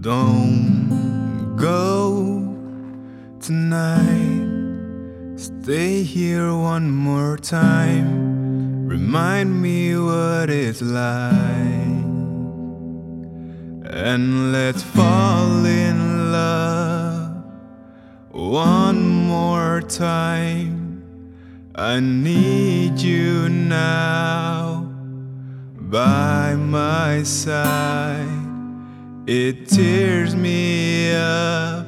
Don't go tonight. Stay here one more time. Remind me what it's like. And let's fall in love one more time. I need you now by my side. It tears me up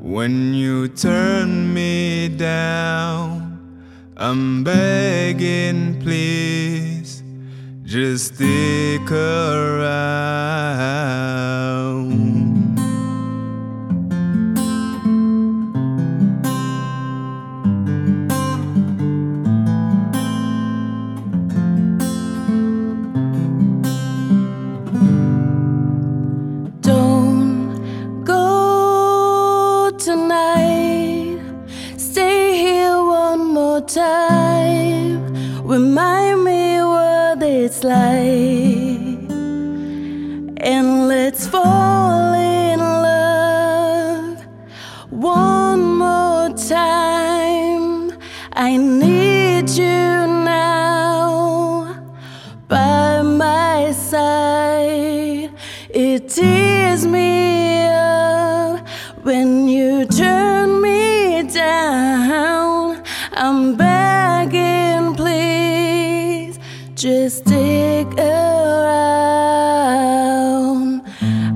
when you turn me down. I'm begging, please, just stick around. Time. Remind me what it's like. And let's fall in love one more time. I need you now by my side. It tears me I'm begging, please, just stick around.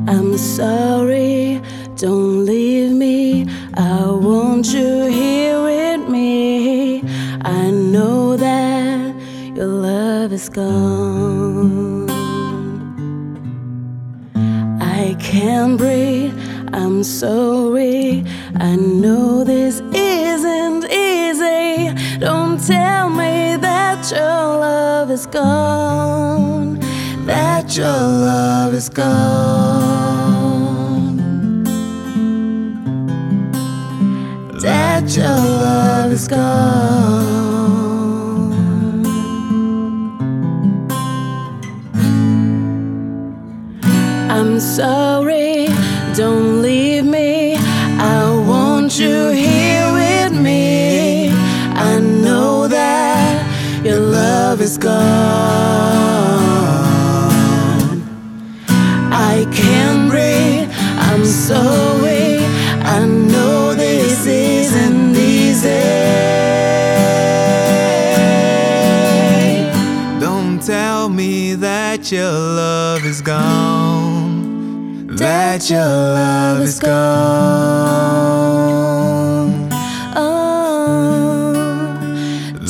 I'm sorry, don't leave me. I want you here with me. I know that your love is gone. I can't breathe. I'm sorry. I know this your love is gone. That your love is gone. That your love is gone. I'm sorry, love is gone. I can't breathe, I'm so weak. I know this isn't easy. Don't tell me that your love is gone. That your love is gone.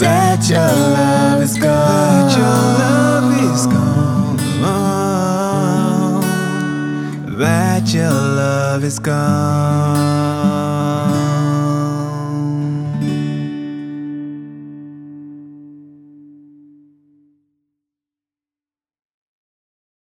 That your love is gone. That your love is gone. Oh, that your love is gone.